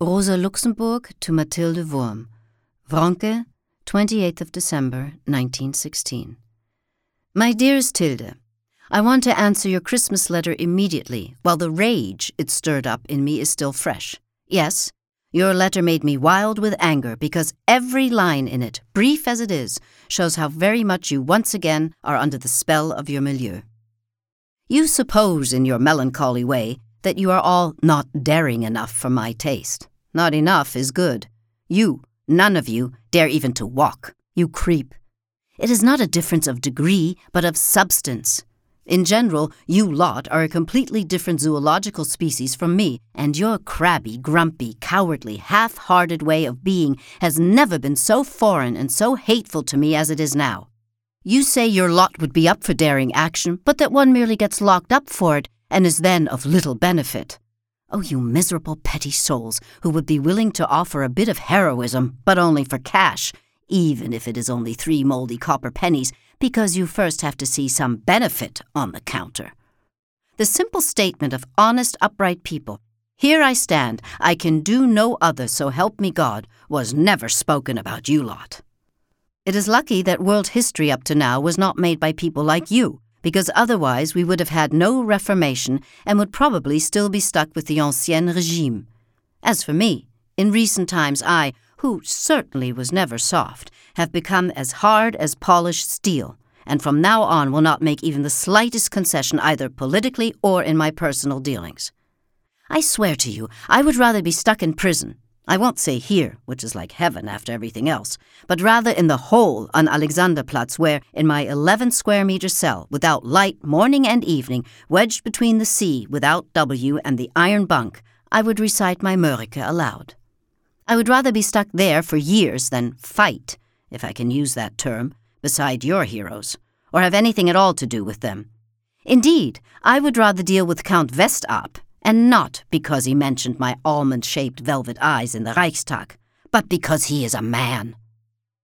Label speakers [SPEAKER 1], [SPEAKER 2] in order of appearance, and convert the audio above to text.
[SPEAKER 1] Rosa Luxemburg to Mathilde Wurm. Wronke, 28th of December, 1916. My dearest Tilde, I want to answer your Christmas letter immediately, while the rage it stirred up in me is still fresh. Yes, your letter made me wild with anger because every line in it, brief as it is, shows how very much you once again are under the spell of your milieu. You suppose, in your melancholy way, that you are all not daring enough for my taste. Not enough is good. You, none of you, dare even to walk. You creep. It is not a difference of degree, but of substance. In general, you lot are a completely different zoological species from me, and your crabby, grumpy, cowardly, half hearted way of being has never been so foreign and so hateful to me as it is now. You say your lot would be up for daring action, but that one merely gets locked up for it and is then of little benefit. Oh, you miserable petty souls who would be willing to offer a bit of heroism, but only for cash, even if it is only three mouldy copper pennies, because you first have to see some benefit on the counter. The simple statement of honest, upright people, here I stand, I can do no other, so help me God, was never spoken about you lot. It is lucky that world history up to now was not made by people like you, because otherwise we would have had no Reformation and would probably still be stuck with the Ancien Regime. As for me, in recent times I, who certainly was never soft, have become as hard as polished steel, and from now on will not make even the slightest concession either politically or in my personal dealings. I swear to you, I would rather be stuck in prison I won't say here, which is like heaven after everything else, but rather in the hole on Alexanderplatz, where, in my 11 square meter cell, without light morning and evening, wedged between the C without W and the iron bunk, I would recite my Mörike aloud. I would rather be stuck there for years than fight, if I can use that term, beside your heroes, or have anything at all to do with them. Indeed, I would rather deal with Count Westarp and not because he mentioned my almond shaped velvet eyes in the Reichstag, but because he is a man.